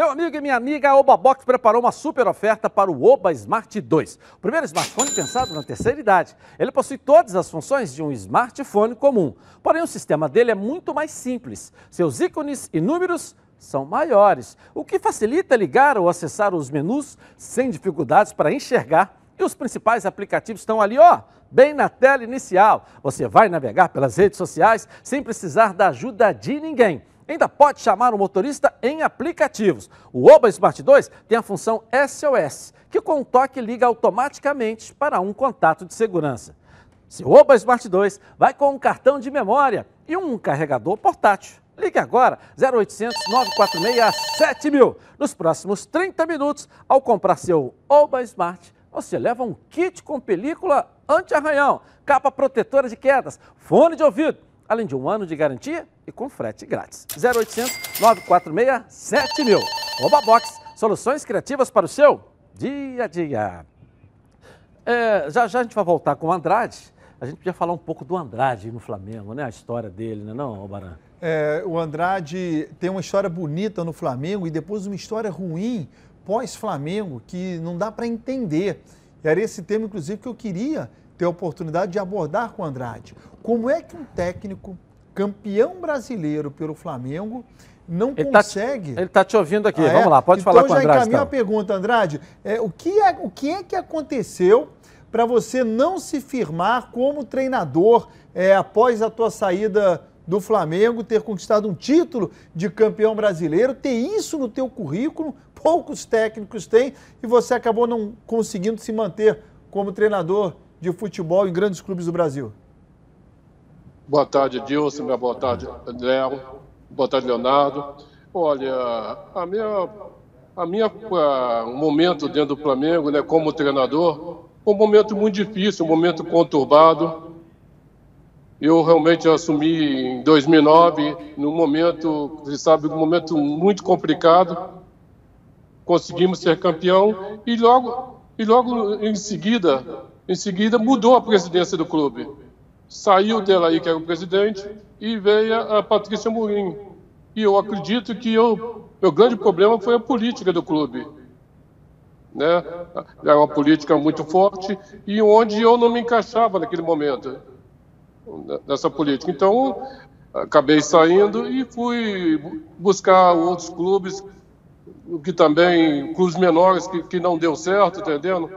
Meu amigo e minha amiga, a Obabox preparou uma super oferta para o Oba Smart 2. O primeiro smartphone pensado na terceira idade. Ele possui todas as funções de um smartphone comum, porém o sistema dele é muito mais simples. Seus ícones e números são maiores, o que facilita ligar ou acessar os menus sem dificuldades para enxergar e os principais aplicativos estão ali, ó, bem na tela inicial. Você vai navegar pelas redes sociais sem precisar da ajuda de ninguém. Ainda pode chamar o motorista em aplicativos. O Oba Smart 2 tem a função SOS, que com um toque liga automaticamente para um contato de segurança. Seu Oba Smart 2 vai com um cartão de memória e um carregador portátil. Ligue agora 0800 946 7000. Nos próximos 30 minutos, ao comprar seu Oba Smart, você leva um kit com película anti-arranhão, capa protetora de quedas, fone de ouvido, além de um ano de garantia e com frete grátis. 0800 946 7000. Oba Box, soluções criativas para o seu dia a dia. É, já já a gente vai voltar com o Andrade a gente podia falar um pouco do Andrade no Flamengo, né? A história dele, né, não, Baran? É, o Andrade tem uma história bonita no Flamengo e depois uma história ruim pós-Flamengo que não dá para entender. Era esse tema, inclusive, que eu queria ter a oportunidade de abordar com o Andrade. Como é que um técnico campeão brasileiro pelo Flamengo não ele consegue. Tá, ele está te ouvindo aqui. Ah, Vamos é? lá, pode então, falar com o Andrade. Então já encaminho a pergunta, Andrade. É, o, que é, o que é que aconteceu para você não se firmar como treinador é, após a tua saída do Flamengo, ter conquistado um título de campeão brasileiro, ter isso no teu currículo, poucos técnicos têm, e você acabou não conseguindo se manter como treinador de futebol em grandes clubes do Brasil. Boa tarde, Dilson. Boa tarde, Léo. Boa tarde, Leonardo. Olha, a minha, a minha a, um momento dentro do Flamengo, né, como treinador, um momento muito difícil, um momento conturbado. Eu realmente assumi em 2009, num momento, você sabe, um momento muito complicado. Conseguimos ser campeão e logo, e logo em seguida, em seguida mudou a presidência do clube. Saiu dela aí que era o presidente e veio a Patrícia Mourinho. E eu acredito que o meu grande problema foi a política do clube né? Era uma política muito forte e onde eu não me encaixava naquele momento nessa política. Então acabei saindo e fui buscar outros clubes que também clubes menores que, que não deu certo, entendendo?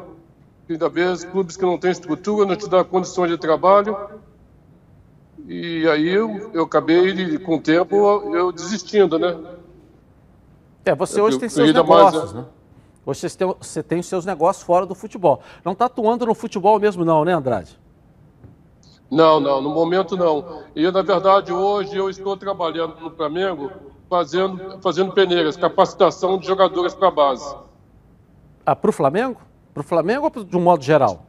Ainda vez clubes que não têm estrutura, não te dá condições de trabalho. E aí eu, eu acabei, com o tempo, eu desistindo, né? É, você hoje eu, tem seus negócios, mais, né? Você tem, você tem os seus negócios fora do futebol. Não está atuando no futebol mesmo não, né, Andrade? Não, não, no momento não. E, na verdade, hoje eu estou trabalhando no Flamengo fazendo, fazendo peneiras, capacitação de jogadores para a base. Ah, para o Flamengo? Para o Flamengo ou de um modo geral?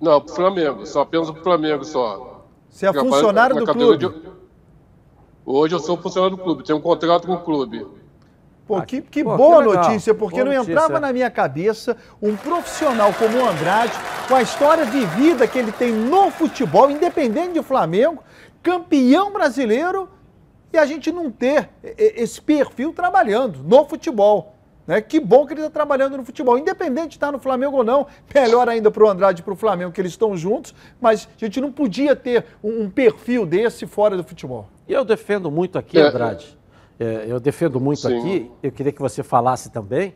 Não, para o Flamengo, só apenas para o Flamengo só. Você é funcionário do clube? De... Hoje eu sou funcionário do clube, tenho um contrato com o clube. Pô, que, que Pô, boa que notícia, porque boa não notícia. entrava na minha cabeça um profissional como o Andrade, com a história de vida que ele tem no futebol, independente de Flamengo, campeão brasileiro, e a gente não ter esse perfil trabalhando no futebol. Né? Que bom que ele está trabalhando no futebol, independente de estar no Flamengo ou não. Melhor ainda para o Andrade e para o Flamengo, que eles estão juntos, mas a gente não podia ter um, perfil desse fora do futebol. E eu defendo muito aqui, é, Andrade é, eu defendo muito Sim. aqui, eu queria que você falasse também.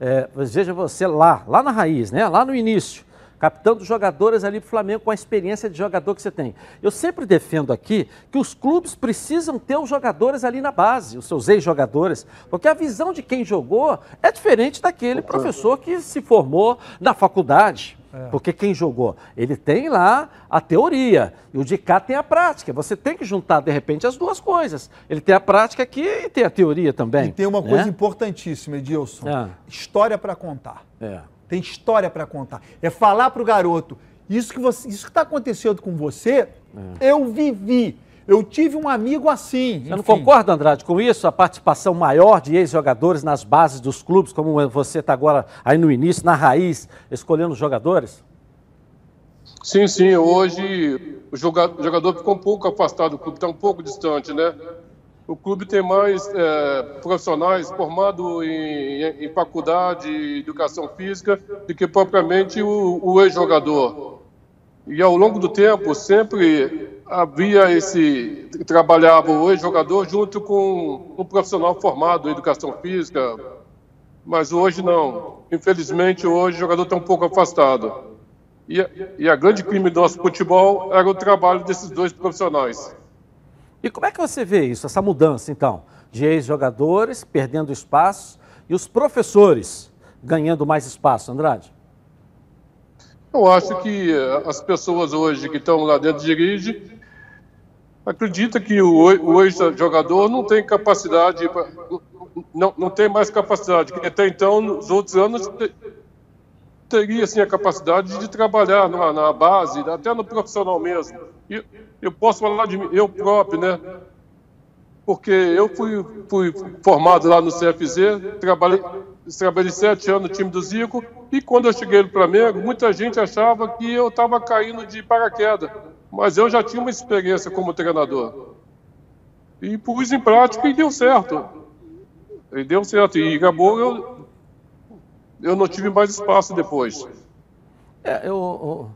É, veja você lá, lá na raiz, né? lá no início, captando jogadores ali para o Flamengo com a experiência de jogador que você tem. Eu sempre defendo aqui que os clubes precisam ter os jogadores ali na base, os seus ex-jogadores, porque a visão de quem jogou é diferente daquele professor que se formou na faculdade. É. Porque quem jogou, ele tem lá a teoria e o de cá tem a prática. Você tem que juntar, de repente, as duas coisas. Ele tem a prática aqui e tem a teoria também. E tem uma né? coisa importantíssima, Edilson: é. história para contar. É. Tem história para contar. É falar para o garoto: isso que está acontecendo com você, é. eu vivi. Eu tive um amigo assim. Você não concorda, Andrade, com isso? A participação maior de ex-jogadores nas bases dos clubes, como você está agora aí no início, na raiz, escolhendo os jogadores? Sim, sim. Hoje o jogador ficou um pouco afastado do clube, está um pouco distante, né? O clube tem mais é, profissionais formados em, em, faculdade de educação física do que propriamente o, o ex-jogador. E ao longo do tempo, sempre havia esse trabalhava o ex-jogador junto com um profissional formado em educação física, mas hoje não. Infelizmente hoje o jogador está um pouco afastado. E, e a grande crime do nosso futebol era o trabalho desses dois profissionais. E como é que você vê isso, essa mudança, então, de ex-jogadores perdendo espaço e os professores ganhando mais espaço, Andrade? Eu acho que eh, as pessoas hoje que estão lá dentro dirigem acredita que o ex-jogador não tem capacidade, não, não tem mais capacidade, que até então, nos outros anos, teria assim, a capacidade de trabalhar na, na base, até no profissional mesmo. E eu posso falar de mim, eu próprio, né? Porque eu fui, fui formado lá no CFZ, trabalhei, trabalhei sete anos no time do Zico, e quando eu cheguei no Flamengo, muita gente achava que eu estava caindo de paraquedas. Mas eu já tinha uma experiência como treinador. E pus em prática e deu certo. E deu certo. E acabou, eu, eu não tive mais espaço depois. É, eu,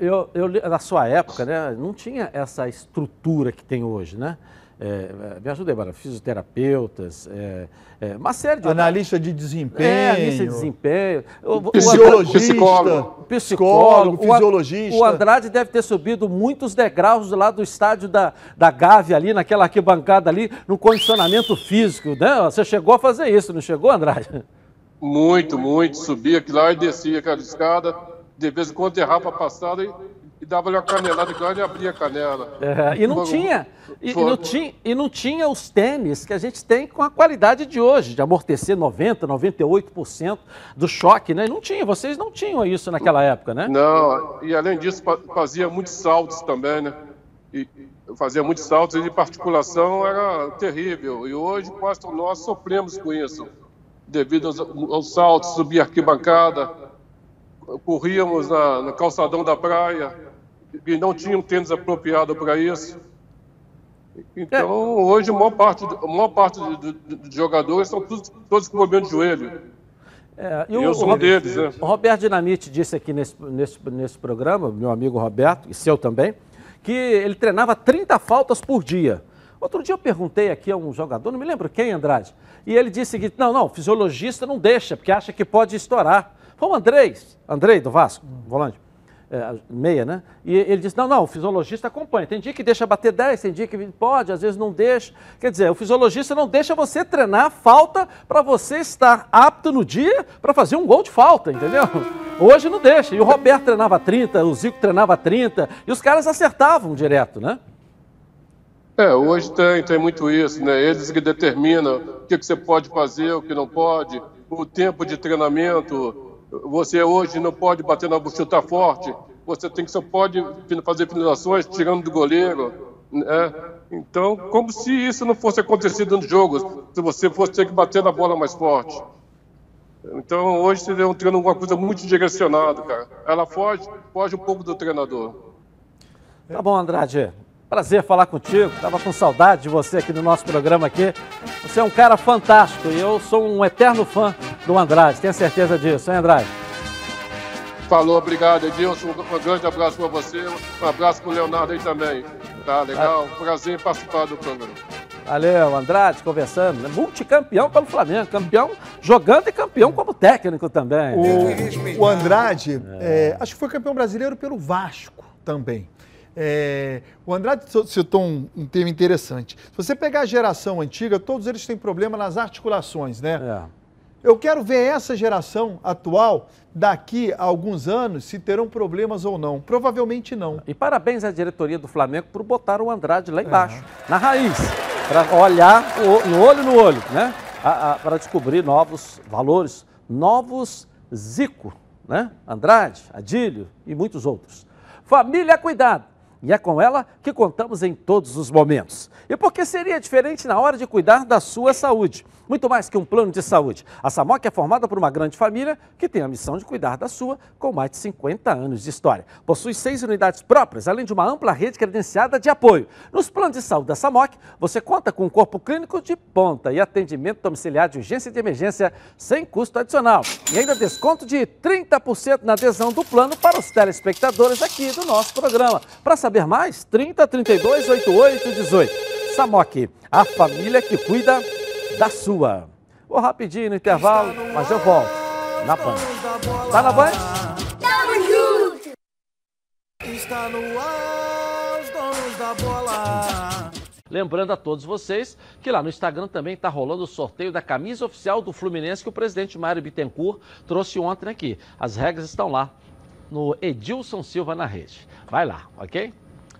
eu, eu, na sua época, né, não tinha essa estrutura que tem hoje, né? É, me ajuda aí, Mara, fisioterapeutas, é, é, uma série de... Analista de desempenho. É, analista de desempenho. Psicologista. Psicólogo. Psicólogo, fisiologista. O Andrade deve ter subido muitos degraus lá do estádio da, da Gávea ali, naquela arquibancada ali, no condicionamento físico, né? Você chegou a fazer isso, não chegou, Andrade? Muito, muito. Subia aqui lá e descia aquela escada, de vez em quando errava a passada e e dava-lhe uma canelada lá e abria a canela. É, e não tinha. E, e, não tinha, e não tinha os tênis que a gente tem com a qualidade de hoje, de amortecer 90%, 98% do choque, né? Não tinha, vocês não tinham isso naquela época, né? Não, e além disso, fazia muitos saltos também, né? E fazia muitos saltos e de particulação era terrível. E hoje, quase nós sofremos com isso, devido aos, aos saltos, subir arquibancada, corríamos na, no calçadão da praia e não tinham tênis apropriado para isso. Então, hoje, a maior parte, a maior parte dos jogadores são todos, todos com problema de joelho. É, eu o, sou um deles. Né? O Roberto Dinamite disse aqui nesse, nesse, nesse programa, meu amigo Roberto, e seu também, que ele treinava 30 faltas por dia. Outro dia eu perguntei aqui a um jogador, não me lembro quem, Andrade, e ele disse que, não, não, fisiologista não deixa, porque acha que pode estourar. Foi o Andrei, Andrei do Vasco, volante é, meia, né? E ele disse, não, não, o fisiologista acompanha. Tem dia que deixa bater 10, tem dia que pode, às vezes não deixa. Quer dizer, o fisiologista não deixa você treinar falta para você estar apto no dia para fazer um gol de falta, entendeu? Hoje não deixa. E o Roberto treinava 30, o Zico treinava 30, e os caras acertavam direto, né? É, hoje tem, tem muito isso, né? Eles que determinam o que, que você pode fazer, o que não pode, o tempo de treinamento, você hoje não pode bater na chutar forte, você tem que só pode fazer finalizações tirando do goleiro, né? Então, como se isso não fosse acontecido nos jogos, se você fosse ter que bater na bola mais forte. Então, hoje você um treino uma coisa muito direcionada, cara. Ela foge, foge um pouco do treinador. Tá bom, Andrade. Prazer falar contigo. Tava com saudade de você aqui no nosso programa aqui. Você é um cara fantástico e eu sou um eterno fã do Andrade. Tenha certeza disso, hein, Andrade? Falou, obrigado, Edilson. Um grande abraço para você. Um abraço para o Leonardo aí também. Tá legal? Prazer em participar do programa. Valeu, Andrade, conversando. Né? Multicampeão pelo Flamengo, campeão jogando e campeão como técnico também. O, o Andrade, é. É, acho que foi campeão brasileiro pelo Vasco também. É, o Andrade citou um, um tema interessante. Se você pegar a geração antiga, todos eles têm problema nas articulações, né? É. Eu quero ver essa geração atual, daqui a alguns anos, se terão problemas ou não. Provavelmente não. E parabéns à diretoria do Flamengo por botar o Andrade lá embaixo, é. na raiz, para olhar no olho no olho, né? Para descobrir novos valores, novos Zico, né? Andrade, Adílio e muitos outros. Família Cuidado e é com ela que contamos em todos os momentos. E por que seria diferente na hora de cuidar da sua saúde? Muito mais que um plano de saúde. A Samok é formada por uma grande família que tem a missão de cuidar da sua com mais de 50 anos de história. Possui seis unidades próprias, além de uma ampla rede credenciada de apoio. Nos planos de saúde da Samok, você conta com um corpo clínico de ponta e atendimento domiciliar de urgência e de emergência sem custo adicional. E ainda desconto de 30% na adesão do plano para os telespectadores aqui do nosso programa. Para saber mais, 30 32 88 18. Samok, a família que cuida da sua. Vou rapidinho no intervalo, mas eu volto na Band. Tá na Band? Tamo junto! Está no ar, os donos da bola. Lembrando a todos vocês que lá no Instagram também está rolando o sorteio da camisa oficial do Fluminense que o presidente Mário Bittencourt trouxe ontem aqui. As regras estão lá no Edilson Silva na rede. Vai lá, ok?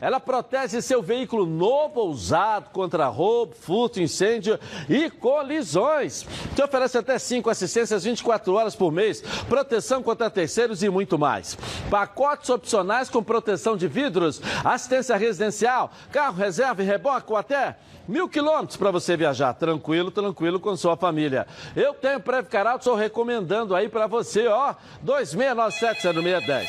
Ela protege seu veículo novo ou usado contra roubo, furto, incêndio e colisões. Te oferece até 5 assistências 24 horas por mês, proteção contra terceiros e muito mais. Pacotes opcionais com proteção de vidros, assistência residencial, carro reserva e reboque até Mil quilômetros para você viajar, tranquilo, tranquilo com sua família. Eu tenho Preve Caralto, estou recomendando aí para você, ó, 2697-0610.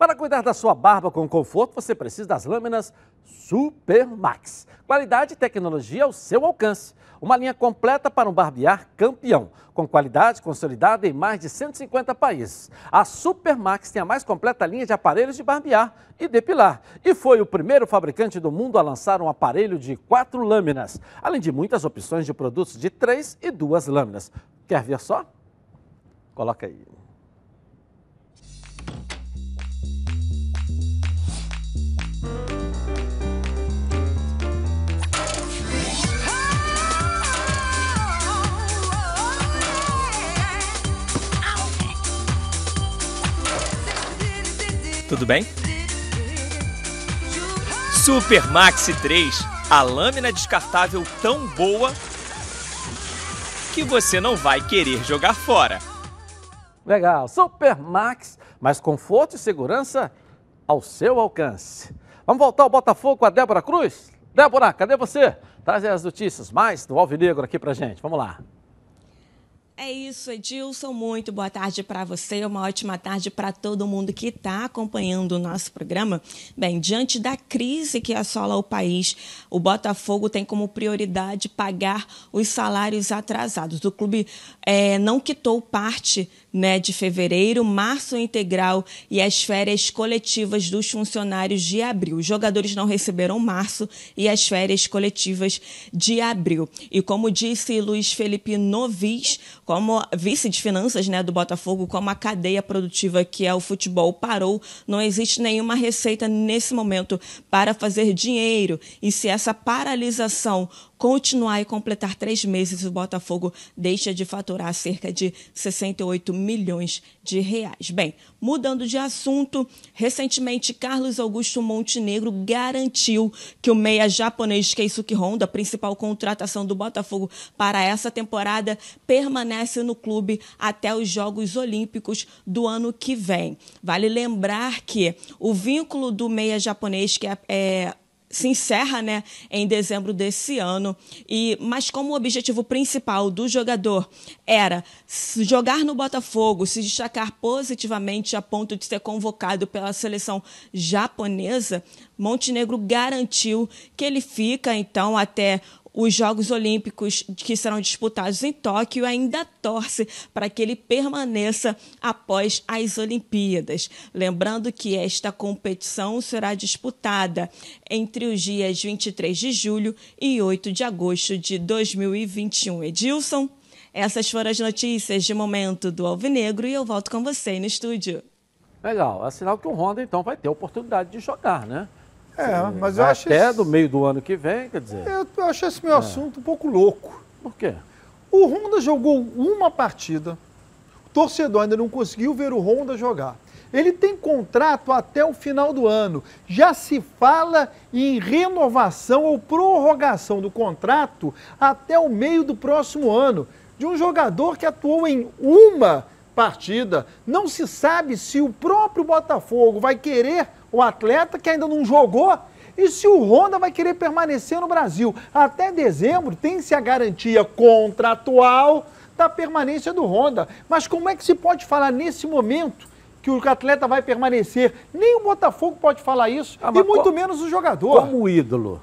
Para cuidar da sua barba com conforto, você precisa das lâminas Supermax. Qualidade e tecnologia ao seu alcance. Uma linha completa para um barbear campeão, com qualidade consolidada em mais de 150 países. A Supermax tem a mais completa linha de aparelhos de barbear e depilar. E foi o primeiro fabricante do mundo a lançar um aparelho de quatro lâminas, além de muitas opções de produtos de três e duas lâminas. Quer ver só? Coloca aí. Tudo bem? Super Maxi 3, a lâmina descartável tão boa que você não vai querer jogar fora. Legal, Super Max, mais conforto e segurança ao seu alcance. Vamos voltar ao Botafogo com a Débora Cruz? Débora, cadê você? Traz as notícias mais do Alvinegro aqui pra gente. Vamos lá. É isso, Edilson. Muito boa tarde para você. Uma ótima tarde para todo mundo que está acompanhando o nosso programa. Bem, diante da crise que assola o país, o Botafogo tem como prioridade pagar os salários atrasados. O clube é, não quitou parte né, de fevereiro, março integral e as férias coletivas dos funcionários de abril. Os jogadores não receberam março e as férias coletivas de abril. E como disse Luiz Felipe Novis, como vice de finanças né, do Botafogo, como a cadeia produtiva que é o futebol parou, não existe nenhuma receita nesse momento para fazer dinheiro. E se essa paralisação continuar e completar três meses, o Botafogo deixa de faturar cerca de 68 milhões de reais. Bem, mudando de assunto, recentemente Carlos Augusto Montenegro garantiu que o meia japonês Keisuke Honda, principal contratação do Botafogo para essa temporada, permanece no clube até os Jogos Olímpicos do ano que vem. Vale lembrar que o vínculo do meia japonês, que é, é se encerra né, em dezembro desse ano. E, mas como o objetivo principal do jogador era jogar no Botafogo, se destacar positivamente a ponto de ser convocado pela seleção japonesa, Montenegro garantiu que ele fica então até os Jogos Olímpicos que serão disputados em Tóquio ainda torce para que ele permaneça após as Olimpíadas. Lembrando que esta competição será disputada entre os dias 23 de julho e 8 de agosto de 2021. Edilson, essas foram as notícias de momento do Alvinegro e eu volto com você no estúdio. Legal, é sinal que o Honda então vai ter a oportunidade de jogar, né? É, mas eu acho. Até do meio do ano que vem, quer dizer. Eu, eu acho esse meu é. assunto um pouco louco. Por quê? O Honda jogou uma partida. O torcedor ainda não conseguiu ver o Honda jogar. Ele tem contrato até o final do ano. Já se fala em renovação ou prorrogação do contrato até o meio do próximo ano. De um jogador que atuou em uma partida. Não se sabe se o próprio Botafogo vai querer o atleta que ainda não jogou e se o Honda vai querer permanecer no Brasil. Até dezembro tem-se a garantia contratual da permanência do Honda. Mas como é que se pode falar nesse momento que o atleta vai permanecer? Nem o Botafogo pode falar isso, ah, e muito menos o jogador. Como ídolo.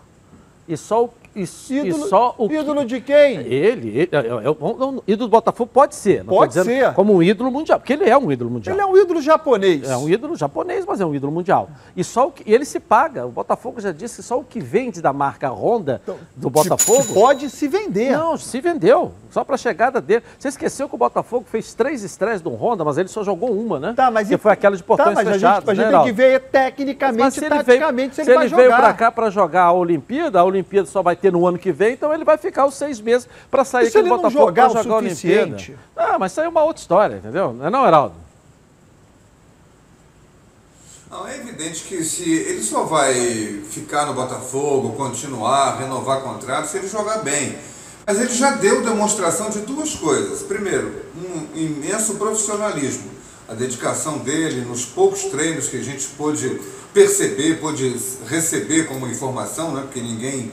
E só o e, ídolo, e só o ídolo de quem? Ele, ele é, é, é, ídolo do Botafogo pode ser. pode ser. Como um ídolo mundial, porque ele é um ídolo mundial. Ele é um ídolo japonês. É um ídolo japonês, mas é um ídolo mundial. E só o que, ele se paga. O Botafogo já disse que só o que vende da marca Honda então, do Botafogo. Se, pode se vender. Não, se vendeu. Só para a chegada dele. Você esqueceu que o Botafogo fez três estreias do Honda, mas ele só jogou uma, né? Tá, mas que e... foi aquela de portões tá, mas fechados. A gente, a gente né, tem que ver tecnicamente, e taticamente, se ele, se ele, se ele veio para cá para jogar a Olimpíada, a Olimpíada só vai ter no ano que vem, então ele vai ficar os seis meses para sair e aqui do Botafogo para jogar, jogar a Olimpíada. Ah, mas isso aí é uma outra história, entendeu? Não é não, Heraldo? Não, é evidente que se ele só vai ficar no Botafogo, continuar, renovar contrato, se ele jogar bem. Mas ele já deu demonstração de duas coisas. Primeiro, um imenso profissionalismo. A dedicação dele nos poucos treinos que a gente pôde perceber, pôde receber como informação, né? porque ninguém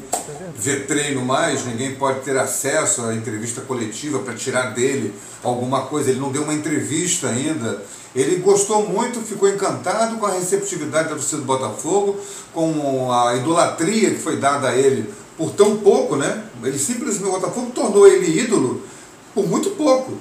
vê treino mais, ninguém pode ter acesso à entrevista coletiva para tirar dele alguma coisa. Ele não deu uma entrevista ainda. Ele gostou muito, ficou encantado com a receptividade da torcida do Botafogo, com a idolatria que foi dada a ele por tão pouco, né? Ele simplesmente, o Botafogo tornou ele ídolo por muito pouco.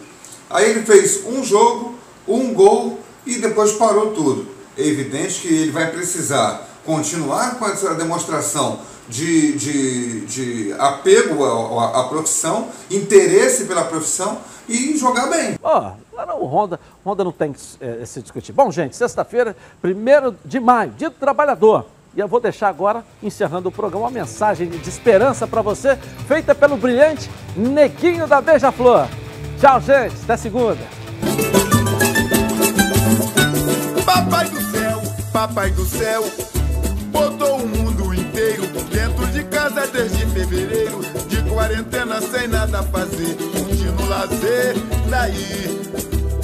Aí ele fez um jogo, um gol e depois parou tudo é evidente que ele vai precisar continuar com essa demonstração de, de, de apego à, à profissão, interesse pela profissão e jogar bem. Ó, oh, o Honda, Honda não tem que é, se discutir. Bom, gente, sexta-feira, 1 de maio, dia do trabalhador. E eu vou deixar agora, encerrando o programa, uma mensagem de esperança para você, feita pelo brilhante Neguinho da Beija-Flor. Tchau, gente. Até segunda. Papai do céu botou o mundo inteiro dentro de casa desde fevereiro. De quarentena sem nada fazer, curtindo lazer. Daí,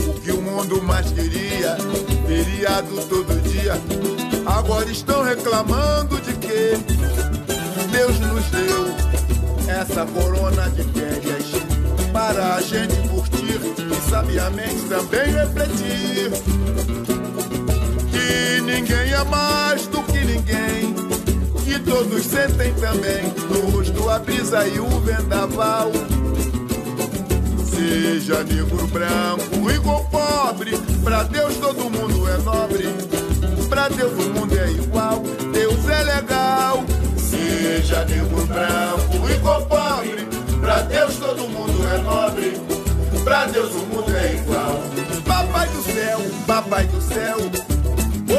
o que o mundo mais queria, feriado todo dia. Agora estão reclamando de que Deus nos deu essa corona de férias para a gente curtir e sabiamente também refletir ninguém é mais do que ninguém. Que todos sentem também no rosto a brisa e o vendaval. Seja negro, branco, rico ou pobre, pra Deus todo mundo é nobre. Pra Deus o mundo é igual, Deus é legal. Seja negro, branco, rico ou pobre, pra Deus todo mundo é nobre. Pra Deus o mundo é igual. Papai do céu, papai do céu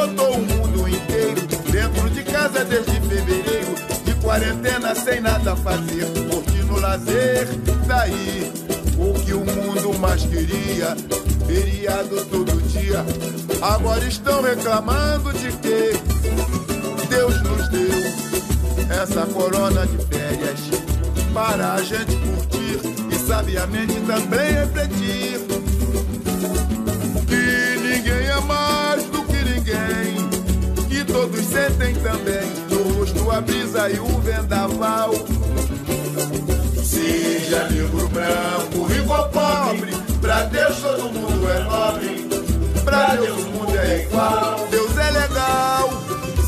botou o mundo inteiro dentro de casa desde fevereiro. De quarentena sem nada fazer, curtindo lazer. Daí o que o mundo mais queria, feriado todo dia. Agora estão reclamando de que Deus nos deu essa corona de férias para a gente curtir e sabiamente também refletir que ninguém é mais todos sentem também no rosto a brisa e o vendaval. Seja negro, branco, rico ou pobre, pra Deus todo mundo é nobre. Pra Deus o mundo é igual, Deus é legal.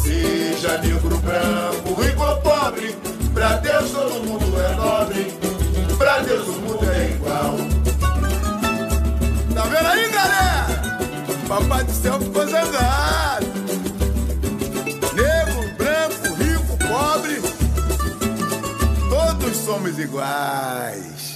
Seja negro, branco, rico ou pobre, pra Deus todo mundo é nobre. Pra Deus o mundo é igual. Tá vendo aí, galera? Papai do céu ficou zangado. Somos iguais.